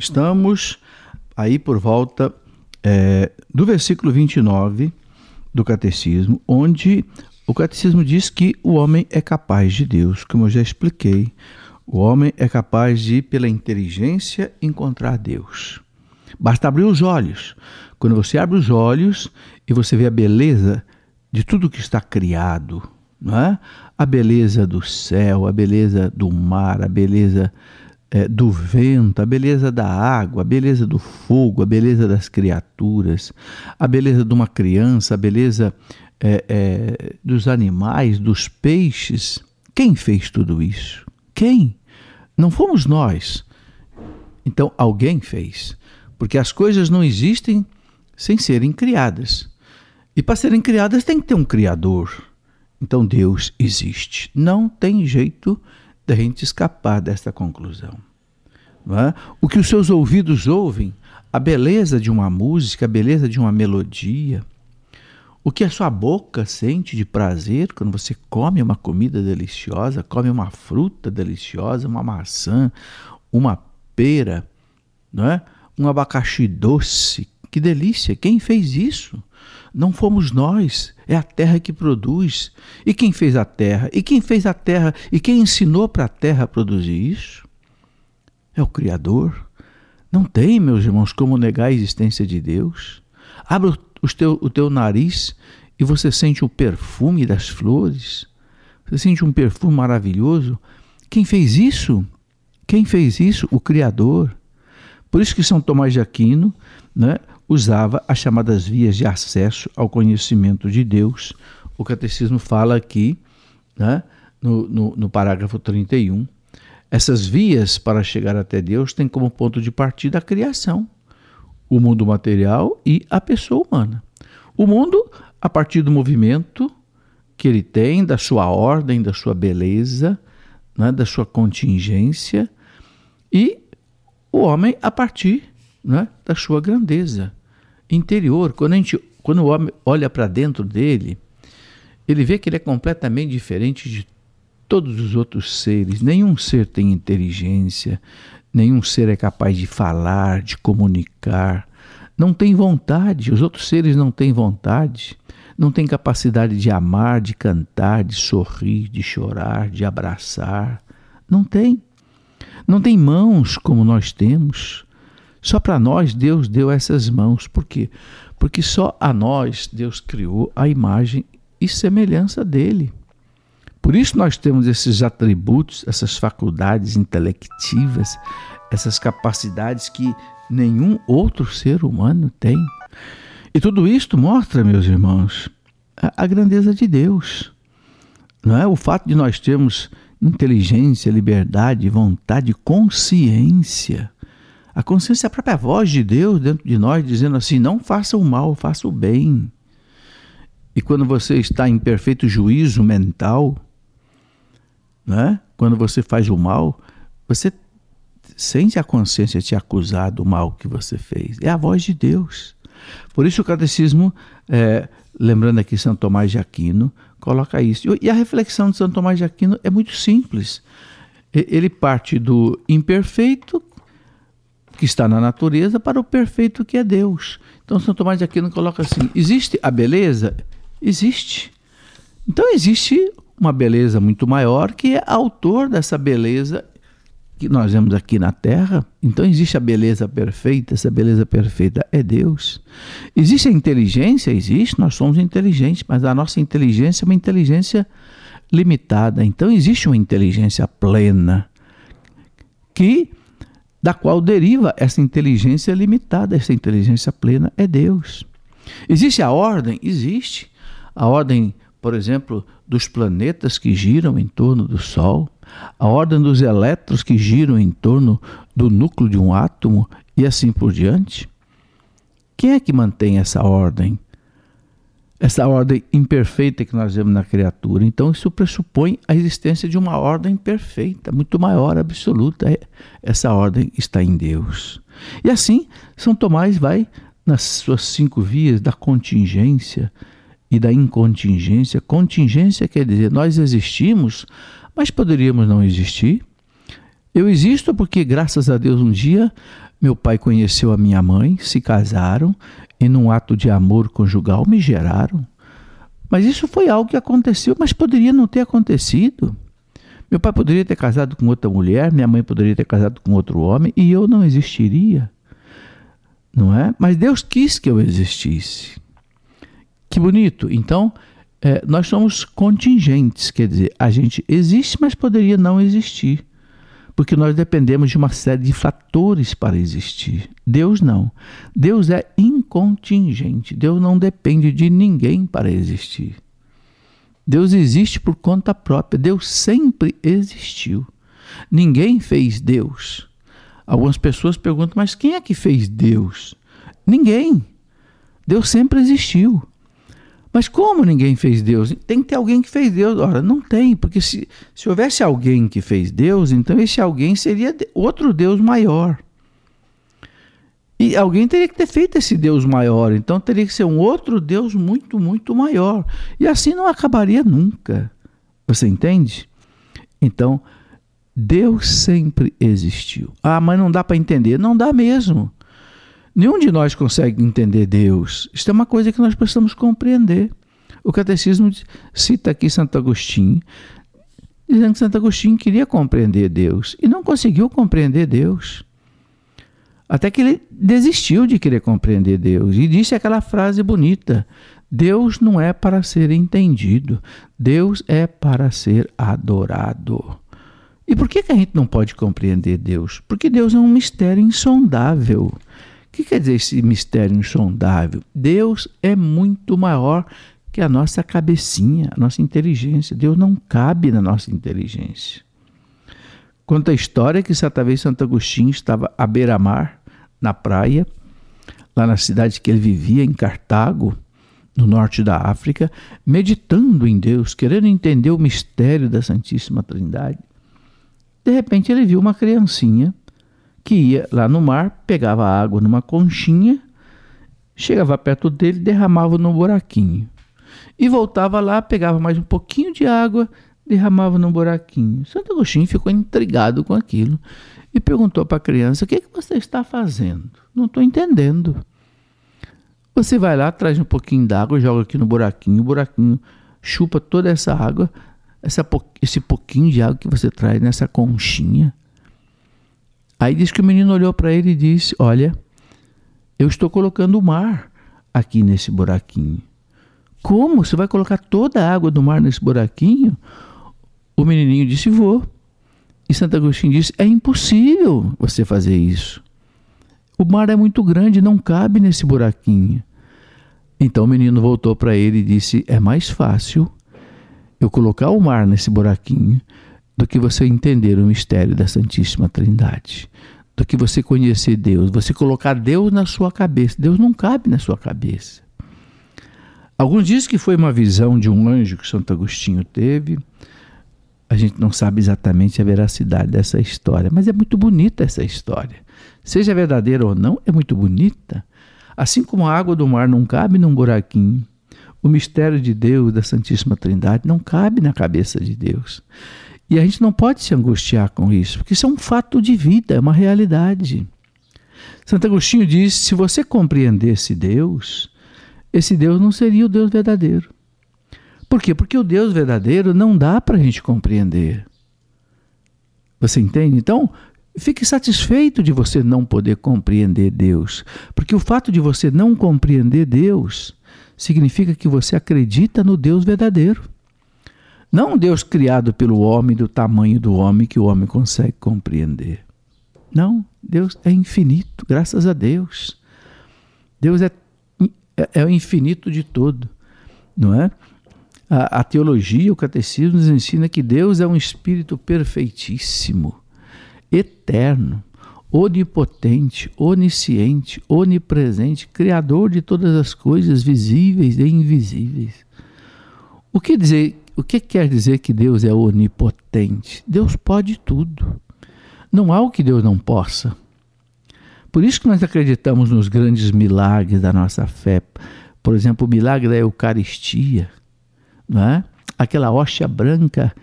Estamos aí por volta é, do versículo 29 do Catecismo, onde o Catecismo diz que o homem é capaz de Deus, como eu já expliquei. O homem é capaz de, pela inteligência, encontrar Deus. Basta abrir os olhos. Quando você abre os olhos e você vê a beleza de tudo que está criado, não é? a beleza do céu, a beleza do mar, a beleza é, do vento, a beleza da água, a beleza do fogo, a beleza das criaturas, a beleza de uma criança, a beleza é, é, dos animais, dos peixes. Quem fez tudo isso? Quem? Não fomos nós. Então alguém fez. Porque as coisas não existem sem serem criadas. E para serem criadas tem que ter um Criador. Então Deus existe. Não tem jeito da gente escapar desta conclusão. É? O que os seus ouvidos ouvem, a beleza de uma música, a beleza de uma melodia, o que a sua boca sente de prazer quando você come uma comida deliciosa, come uma fruta deliciosa, uma maçã, uma pera, não é? um abacaxi doce. Que delícia! Quem fez isso? Não fomos nós, é a terra que produz. E quem fez a terra? E quem fez a terra? E quem ensinou para a terra produzir isso? É o Criador. Não tem, meus irmãos, como negar a existência de Deus. Abre o teu, o teu nariz e você sente o perfume das flores. Você sente um perfume maravilhoso. Quem fez isso? Quem fez isso? O Criador. Por isso que São Tomás de Aquino né, usava as chamadas vias de acesso ao conhecimento de Deus. O catecismo fala aqui, né, no, no, no parágrafo 31, essas vias para chegar até Deus têm como ponto de partida a criação, o mundo material e a pessoa humana. O mundo, a partir do movimento que ele tem, da sua ordem, da sua beleza, né, da sua contingência, e o homem a partir né, da sua grandeza interior. Quando, a gente, quando o homem olha para dentro dele, ele vê que ele é completamente diferente de todos os outros seres. Nenhum ser tem inteligência, nenhum ser é capaz de falar, de comunicar. Não tem vontade, os outros seres não têm vontade, não têm capacidade de amar, de cantar, de sorrir, de chorar, de abraçar. Não tem. Não tem mãos como nós temos. Só para nós Deus deu essas mãos. Por quê? Porque só a nós Deus criou a imagem e semelhança dele. Por isso nós temos esses atributos, essas faculdades intelectivas, essas capacidades que nenhum outro ser humano tem. E tudo isto mostra, meus irmãos, a, grandeza de Deus. Não é o fato de nós termos inteligência, liberdade, vontade, consciência a consciência é a própria voz de Deus dentro de nós, dizendo assim: não faça o mal, faça o bem. E quando você está em perfeito juízo mental, né? quando você faz o mal, você sente a consciência te acusar do mal que você fez. É a voz de Deus. Por isso o catecismo, é, lembrando aqui São Tomás de Aquino, coloca isso. E a reflexão de São Tomás de Aquino é muito simples. Ele parte do imperfeito que está na natureza para o perfeito que é Deus. Então São Tomás de Aquino coloca assim: existe a beleza? Existe. Então existe uma beleza muito maior que é autor dessa beleza que nós vemos aqui na Terra. Então existe a beleza perfeita, essa beleza perfeita é Deus. Existe a inteligência? Existe, nós somos inteligentes, mas a nossa inteligência é uma inteligência limitada. Então existe uma inteligência plena que da qual deriva essa inteligência limitada, essa inteligência plena é Deus. Existe a ordem? Existe. A ordem, por exemplo, dos planetas que giram em torno do Sol, a ordem dos elétrons que giram em torno do núcleo de um átomo e assim por diante. Quem é que mantém essa ordem? Essa ordem imperfeita que nós vemos na criatura. Então, isso pressupõe a existência de uma ordem perfeita, muito maior, absoluta. É, essa ordem está em Deus. E assim, São Tomás vai nas suas cinco vias da contingência e da incontingência. Contingência quer dizer, nós existimos, mas poderíamos não existir. Eu existo porque, graças a Deus, um dia Meu pai conheceu a minha mãe, se casaram e, num ato de amor conjugal, me geraram. Mas isso foi algo que aconteceu, mas poderia não ter acontecido. Meu pai poderia ter casado com outra mulher, minha mãe poderia ter casado com outro homem e eu não existiria. Não é? Mas Deus quis que eu existisse. Que bonito. Então, é, nós somos contingentes, quer dizer, a gente existe, mas poderia não existir. Porque nós dependemos de uma série de fatores para existir. Deus não. Deus é incontingente. Deus não depende de ninguém para existir. Deus existe por conta própria. Deus sempre existiu. Ninguém fez Deus. Algumas pessoas perguntam, mas quem é que fez Deus? Ninguém. Deus sempre existiu. Mas como ninguém fez Deus? Tem que ter alguém que fez Deus. Ora, não tem, porque se, se houvesse alguém que fez Deus, então esse alguém seria outro Deus maior. E alguém teria que ter feito esse Deus maior, então teria que ser um outro Deus muito, muito maior. E assim não acabaria nunca. Você entende? Então, Deus sempre existiu. Ah, mas não dá para entender. Não dá mesmo. Nenhum de nós consegue entender Deus. Isso é uma coisa que nós precisamos compreender. O catecismo cita aqui Santo Agostinho, dizendo que Santo Agostinho queria compreender Deus e não conseguiu compreender Deus. Até que ele desistiu de querer compreender Deus e disse aquela frase bonita: Deus não é para ser entendido, Deus é para ser adorado. E por que, que a gente não pode compreender Deus? Porque Deus é um mistério insondável. O que quer dizer esse mistério insondável? Deus é muito maior que a nossa cabecinha, a nossa inteligência. Deus não cabe na nossa inteligência. Conta a história que certa vez Santo Agostinho estava à beira-mar na praia, lá na cidade que ele vivia, em Cartago, no norte da África, meditando em Deus, querendo entender o mistério da Santíssima Trindade. De repente ele viu uma criancinha que ia lá no mar, pegava água numa conchinha, chegava perto dele, derramava no buraquinho. E voltava lá, pegava mais um pouquinho de água, derramava no buraquinho. Santo Agostinho ficou intrigado com aquilo e perguntou para a criança: O que, é que você está fazendo? Não estou entendendo. Você vai lá, traz um pouquinho d'água, joga aqui no buraquinho, o buraquinho chupa toda essa água, essa, esse pouquinho de água que você traz nessa conchinha. Aí diz que o menino olhou para ele e disse: Olha, eu estou colocando o mar aqui nesse buraquinho. Como? Você vai colocar toda a água do mar nesse buraquinho? O menininho disse: Vou. E Santo Agostinho disse: é impossível você fazer isso. O mar é muito grande, não cabe nesse buraquinho. Então o menino voltou para ele e disse: é mais fácil eu colocar o mar nesse buraquinho do que você entender o mistério da Santíssima Trindade, do que você conhecer Deus, você colocar Deus na sua cabeça. Deus não cabe na sua cabeça. Alguns dizem que foi uma visão de um anjo que Santo Agostinho teve a gente não sabe exatamente a veracidade dessa história, mas é muito bonita essa história. Seja verdadeira ou não, é muito bonita. Assim como a água do mar não cabe num buraquinho, o mistério de Deus, da Santíssima Trindade, não cabe na cabeça de Deus. E a gente não pode se angustiar com isso, porque isso é um fato de vida, é uma realidade. Santo Agostinho diz: se você compreendesse Deus, esse Deus não seria o Deus verdadeiro. Por quê? Porque o Deus verdadeiro não dá para a gente compreender. Você entende? Então, fique satisfeito de você não poder compreender Deus. Porque o fato de você não compreender Deus significa que você acredita no Deus verdadeiro. Não um Deus criado pelo homem, do tamanho do homem que o homem consegue compreender. Não, Deus é infinito, graças a Deus. Deus é, é, é o infinito de todo, não é? A, a teologia, o catecismo nos ensina que Deus é um espírito perfeitíssimo, eterno, onipotente, onisciente, onipresente, criador de todas as coisas visíveis e invisíveis. O que dizer, o que quer dizer que Deus é onipotente? Deus pode tudo. Não há o que Deus não possa. Por isso que nós acreditamos nos grandes milagres da nossa fé. Por exemplo, o milagre da Eucaristia, é? aquela hóstia branca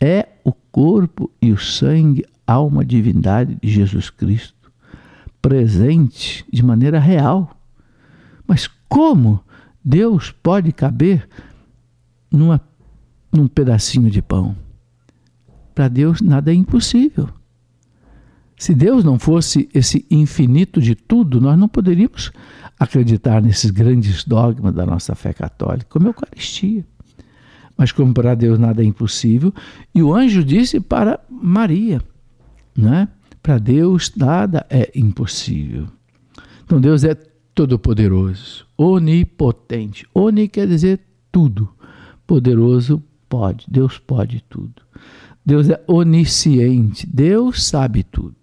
é o corpo e o sangue, alma, divindade de Jesus Cristo. presente de maneira real. Mas como Deus pode caber numa, num pedacinho de pão? Para Deus nada é impossível. Se Deus não fosse esse infinito de tudo, nós não poderíamos acreditar nesses grandes dogmas da nossa fé católica, como a Eucaristia. Mas como para Deus nada é impossível, e o anjo disse para Maria, né? Para Deus nada é impossível. Então Deus é todo-poderoso, onipotente. Oni quer dizer tudo. Poderoso pode, Deus pode tudo. Deus é onisciente, Deus sabe tudo.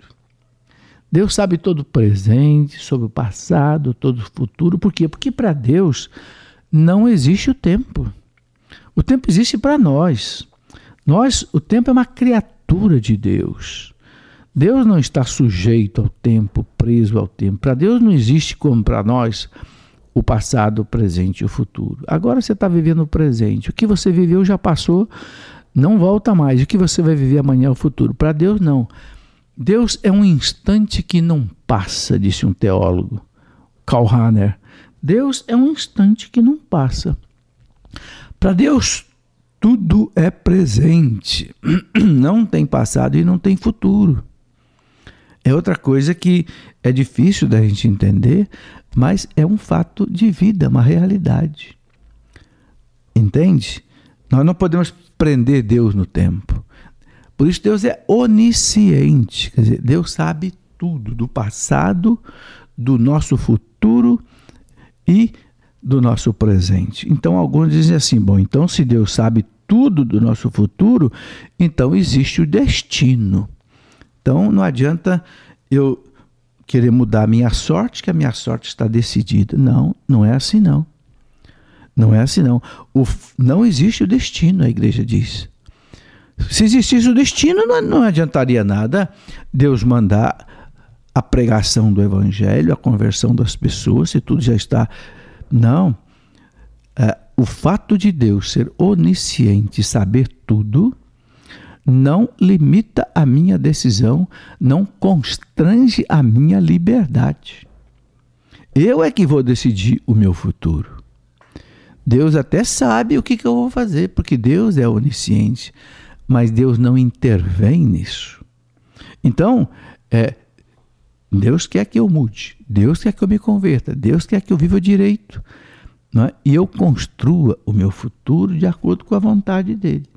Deus sabe todo o presente, sobre o passado, todo o futuro. Por quê? Porque para Deus não existe o tempo. O tempo existe para nós. Nós, o tempo é uma criatura de Deus. Deus não está sujeito ao tempo, preso ao tempo. Para Deus não existe como para nós o passado, o presente e o futuro. Agora você está vivendo o presente. O que você viveu já passou, não volta mais. O que você vai viver amanhã é o futuro. Para Deus, não. Deus é um instante que não passa, disse um teólogo, Karl Rahner. Deus é um instante que não passa. Para Deus, tudo é presente. Não tem passado e não tem futuro. É outra coisa que é difícil da gente entender, mas é um fato de vida, uma realidade. Entende? Nós não podemos prender Deus no tempo. Por isso Deus é onisciente, quer dizer, Deus sabe tudo do passado, do nosso futuro e do nosso presente. Então alguns dizem assim: bom, então se Deus sabe tudo do nosso futuro, então existe o destino. Então não adianta eu querer mudar a minha sorte, que a minha sorte está decidida. Não, não é assim não. Não é assim não. O, não existe o destino, a igreja diz. Se existisse o destino, não, não adiantaria nada Deus mandar a pregação do evangelho, a conversão das pessoas, se tudo já está. Não. É, o fato de Deus ser onisciente, saber tudo, não limita a minha decisão, não constrange a minha liberdade. Eu é que vou decidir o meu futuro. Deus até sabe o que, que eu vou fazer, porque Deus é onisciente mas Deus não intervém nisso. Então, é, Deus quer que eu mude, Deus quer que eu me converta, Deus quer que eu viva direito. É? E eu construa o meu futuro de acordo com a vontade dele.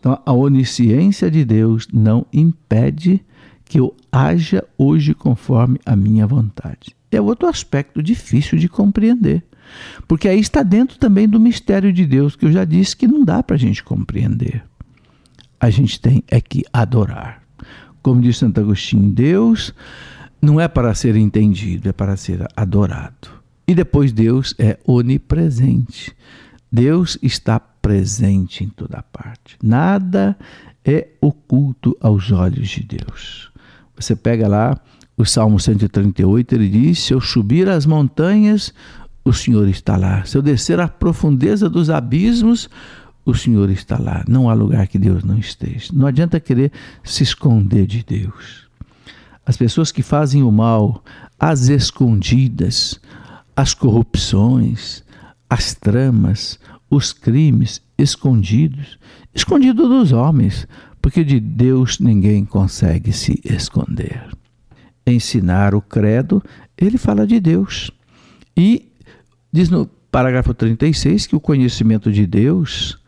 Então, a onisciência de Deus não impede que eu haja hoje conforme a minha vontade. É outro aspecto difícil de compreender. Porque aí está dentro também do mistério de Deus, que eu já disse que não dá para a gente compreender a gente tem é que adorar. Como diz Santo Agostinho, Deus não é para ser entendido, é para ser adorado. E depois Deus é onipresente. Deus está presente em toda parte. Nada é oculto aos olhos de Deus. Você pega lá o Salmo 138, ele diz: Se eu subir as montanhas, o Senhor está lá. Se eu descer à profundeza dos abismos, o Senhor está lá. Não há lugar que Deus não esteja. Não adianta querer se esconder de Deus. As pessoas que fazem o mal, as escondidas, as corrupções, as tramas, os crimes escondidos, escondido dos homens, porque de Deus ninguém consegue se esconder. Ensinar o credo, ele fala de Deus. E diz no parágrafo 36 que o conhecimento de Deus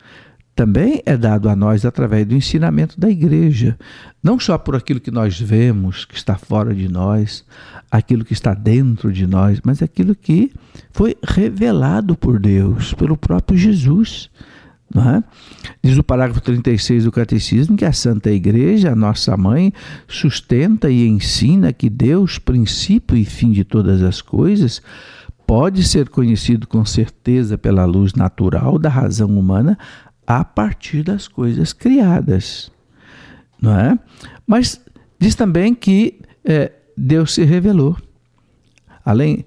também é dado a nós através do ensinamento da igreja, não só por aquilo que nós vemos, que está fora de nós, aquilo que está dentro de nós, mas aquilo que foi revelado por Deus, pelo próprio Jesus. É? Diz o parágrafo 36 do Catecismo que a Santa Igreja, a nossa mãe, sustenta e ensina que Deus, princípio e fim de todas as coisas, pode ser conhecido com certeza pela luz natural da razão humana a partir das coisas criadas, não é? Mas diz também que é, Deus se revelou. Além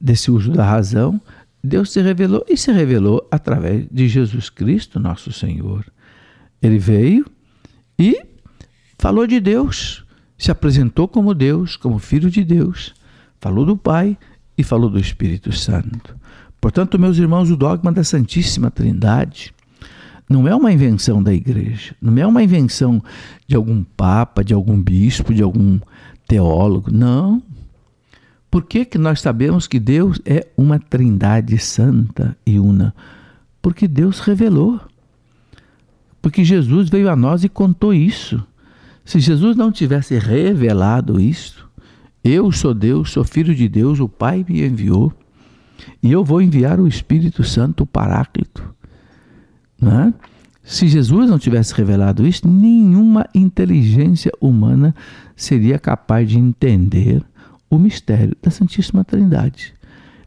desse uso da razão, Deus se revelou e se revelou através de Jesus Cristo, nosso Senhor. Ele veio e falou de Deus, se apresentou como Deus, como Filho de Deus, Falou do Pai e falou do Espírito Santo. Portanto, meus irmãos, o dogma da Santíssima Trindade não é uma invenção da igreja, não é uma invenção de algum papa, de algum bispo, de algum teólogo. Não. Por que, que nós sabemos que Deus é uma trindade santa e una? Porque Deus revelou. Porque Jesus veio a nós e contou isso. Se Jesus não tivesse revelado isso, eu sou Deus, sou filho de Deus, o Pai me enviou, e eu vou enviar o Espírito Santo, o Paráclito. Né? Se Jesus não tivesse revelado isso, nenhuma inteligência humana seria capaz de entender o mistério da Santíssima Trindade.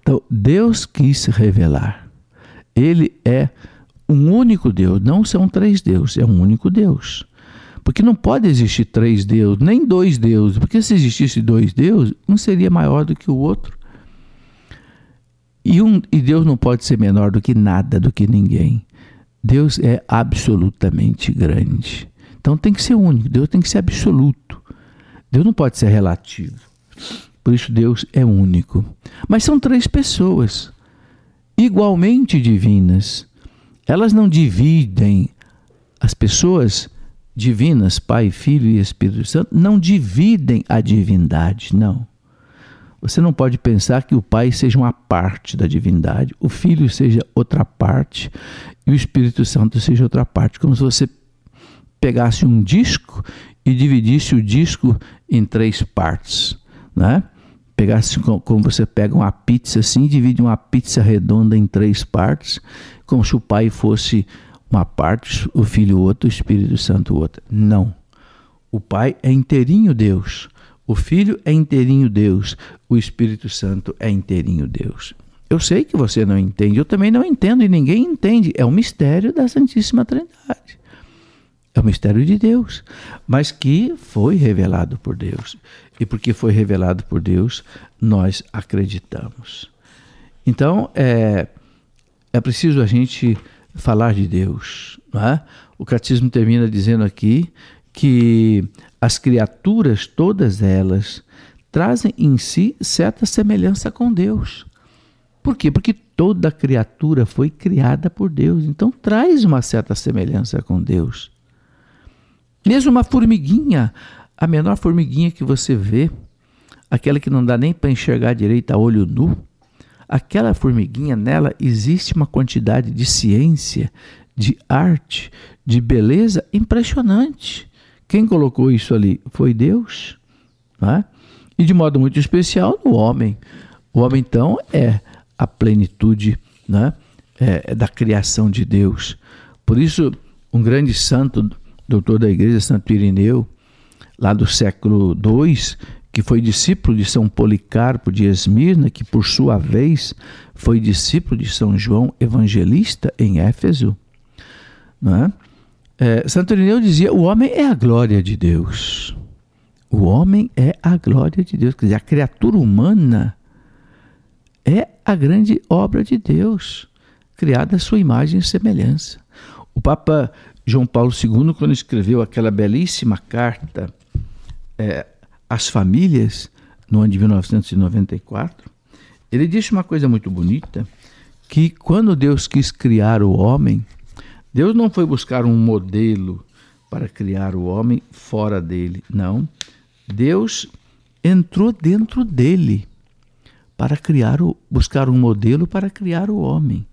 Então, Deus quis se revelar. Ele é um único Deus, não são três deuses, é um único Deus. Porque não pode existir três deuses, nem dois deuses, porque se existisse dois deuses, um seria maior do que o outro. E, um, e Deus não pode ser menor do que nada, do que ninguém. Deus é absolutamente grande. Então tem que ser único, Deus tem que ser absoluto. Deus não pode ser relativo. Por isso Deus é único. Mas são três pessoas igualmente divinas. Elas não dividem as pessoas divinas, Pai, Filho e Espírito Santo, não dividem a divindade, não. Você não pode pensar que o Pai seja uma parte da divindade, o Filho seja outra parte e o Espírito Santo seja outra parte, como se você pegasse um disco e dividisse o disco em três partes, né? Pegasse como você pega uma pizza assim, divide uma pizza redonda em três partes, como se o Pai fosse uma parte, o Filho outra, o Espírito Santo outra. Não. O Pai é inteirinho Deus. O Filho é inteirinho Deus, o Espírito Santo é inteirinho Deus. Eu sei que você não entende, eu também não entendo e ninguém entende. É o mistério da Santíssima Trindade. É o mistério de Deus, mas que foi revelado por Deus. E porque foi revelado por Deus, nós acreditamos. Então, é, é preciso a gente falar de Deus. Não é? O catecismo termina dizendo aqui que as criaturas, todas elas, trazem em si certa semelhança com Deus. Por quê? Porque toda criatura foi criada por Deus, então traz uma certa semelhança com Deus. Mesmo uma formiguinha, a menor formiguinha que você vê, aquela que não dá nem para enxergar direito a olho nu, aquela formiguinha nela existe uma quantidade de ciência, de arte, de beleza impressionante. Quem colocou isso ali foi Deus, né? e de modo muito especial no homem. O homem, então, é a plenitude né? é, da criação de Deus. Por isso, um grande santo, doutor da igreja, Santo Irineu, lá do século II, que foi discípulo de São Policarpo de Esmirna, que por sua vez foi discípulo de São João Evangelista em Éfeso, não é? É, Santo Irineu dizia: o homem é a glória de Deus. O homem é a glória de Deus. Quer dizer, a criatura humana é a grande obra de Deus, criada à sua imagem e semelhança. O Papa João Paulo II, quando escreveu aquela belíssima carta é, às famílias, no ano de 1994, ele disse uma coisa muito bonita: que quando Deus quis criar o homem, Deus não foi buscar um modelo para criar o homem fora dele, não. Deus entrou dentro dele para criar o, buscar um modelo para criar o homem.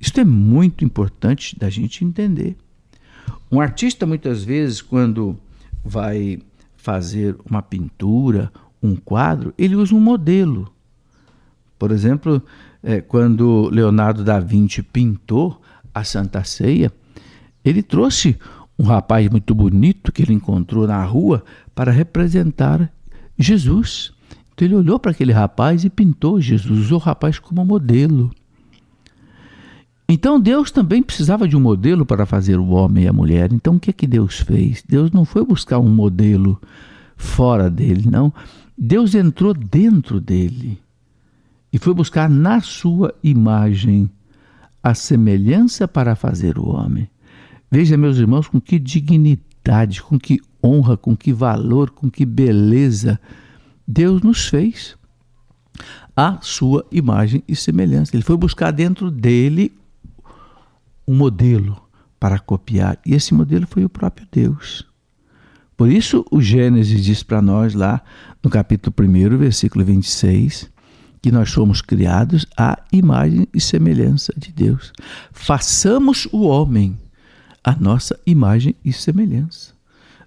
Isto é muito importante da gente entender. Um artista muitas vezes quando vai fazer uma pintura, um quadro, ele usa um modelo. Por exemplo, é, quando Leonardo da Vinci pintou a Santa Ceia, ele trouxe um rapaz muito bonito que ele encontrou na rua para representar Jesus. Então ele olhou para aquele rapaz e pintou Jesus, usou o rapaz como modelo. Então Deus também precisava de um modelo para fazer o homem e a mulher. Então o que é que Deus fez? Deus não foi buscar um modelo fora dele, não. Deus entrou dentro dele e foi buscar na sua imagem a semelhança para fazer o homem. Veja, meus irmãos, com que dignidade, com que honra, com que valor, com que beleza Deus nos fez. a sua imagem e semelhança. Ele foi buscar dentro dele um modelo para copiar, e esse modelo foi o próprio Deus. Por isso, o Gênesis diz para nós lá no capítulo 1, versículo 26, que nós somos criados à imagem e semelhança de Deus. Façamos o homem a nossa imagem e semelhança.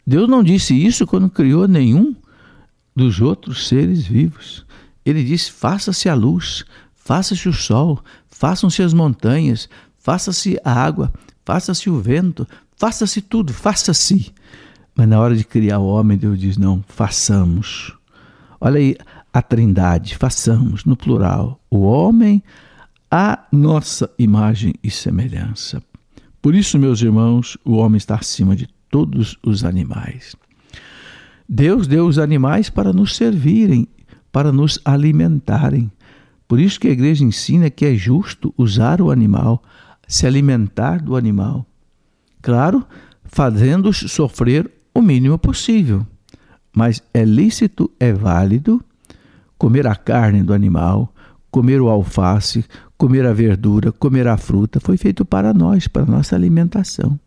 Deus não disse isso quando criou nenhum dos outros seres vivos. Ele disse: faça-se a luz, faça-se o sol, façam-se as montanhas, faça-se a água, faça-se o vento, faça-se tudo, faça-se. Mas na hora de criar o homem, Deus diz: não, façamos. Olha aí a trindade, façamos, no plural, o homem a nossa imagem e semelhança. Por isso, meus irmãos, o homem está acima de todos os animais. Deus deu os animais para nos servirem, para nos alimentarem. Por isso que a igreja ensina que é justo usar o animal, se alimentar do animal. Claro, fazendo-os sofrer o mínimo possível. Mas é lícito, é válido comer a carne do animal, comer o alface, comer a verdura, comer a fruta. Foi feito para nós, para nossa alimentação.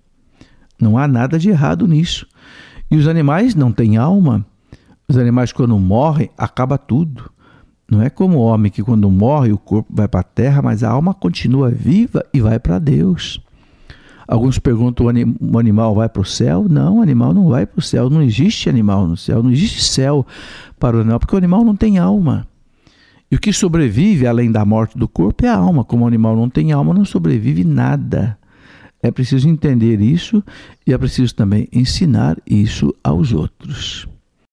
Não há nada de errado nisso. E os animais não têm alma. Os animais, quando morrem, acaba tudo. Não é como o homem que, quando morre, o corpo vai para a terra, mas a alma continua viva e vai para Deus. Alguns perguntam: o animal vai para o céu? Não, o animal não vai para o céu. Não existe animal no céu. Não existe céu para o animal, porque o animal não tem alma. E o que sobrevive, além da morte do corpo, é a alma. Como o animal não tem alma, não sobrevive nada. É preciso entender isso e é preciso também ensinar isso aos outros.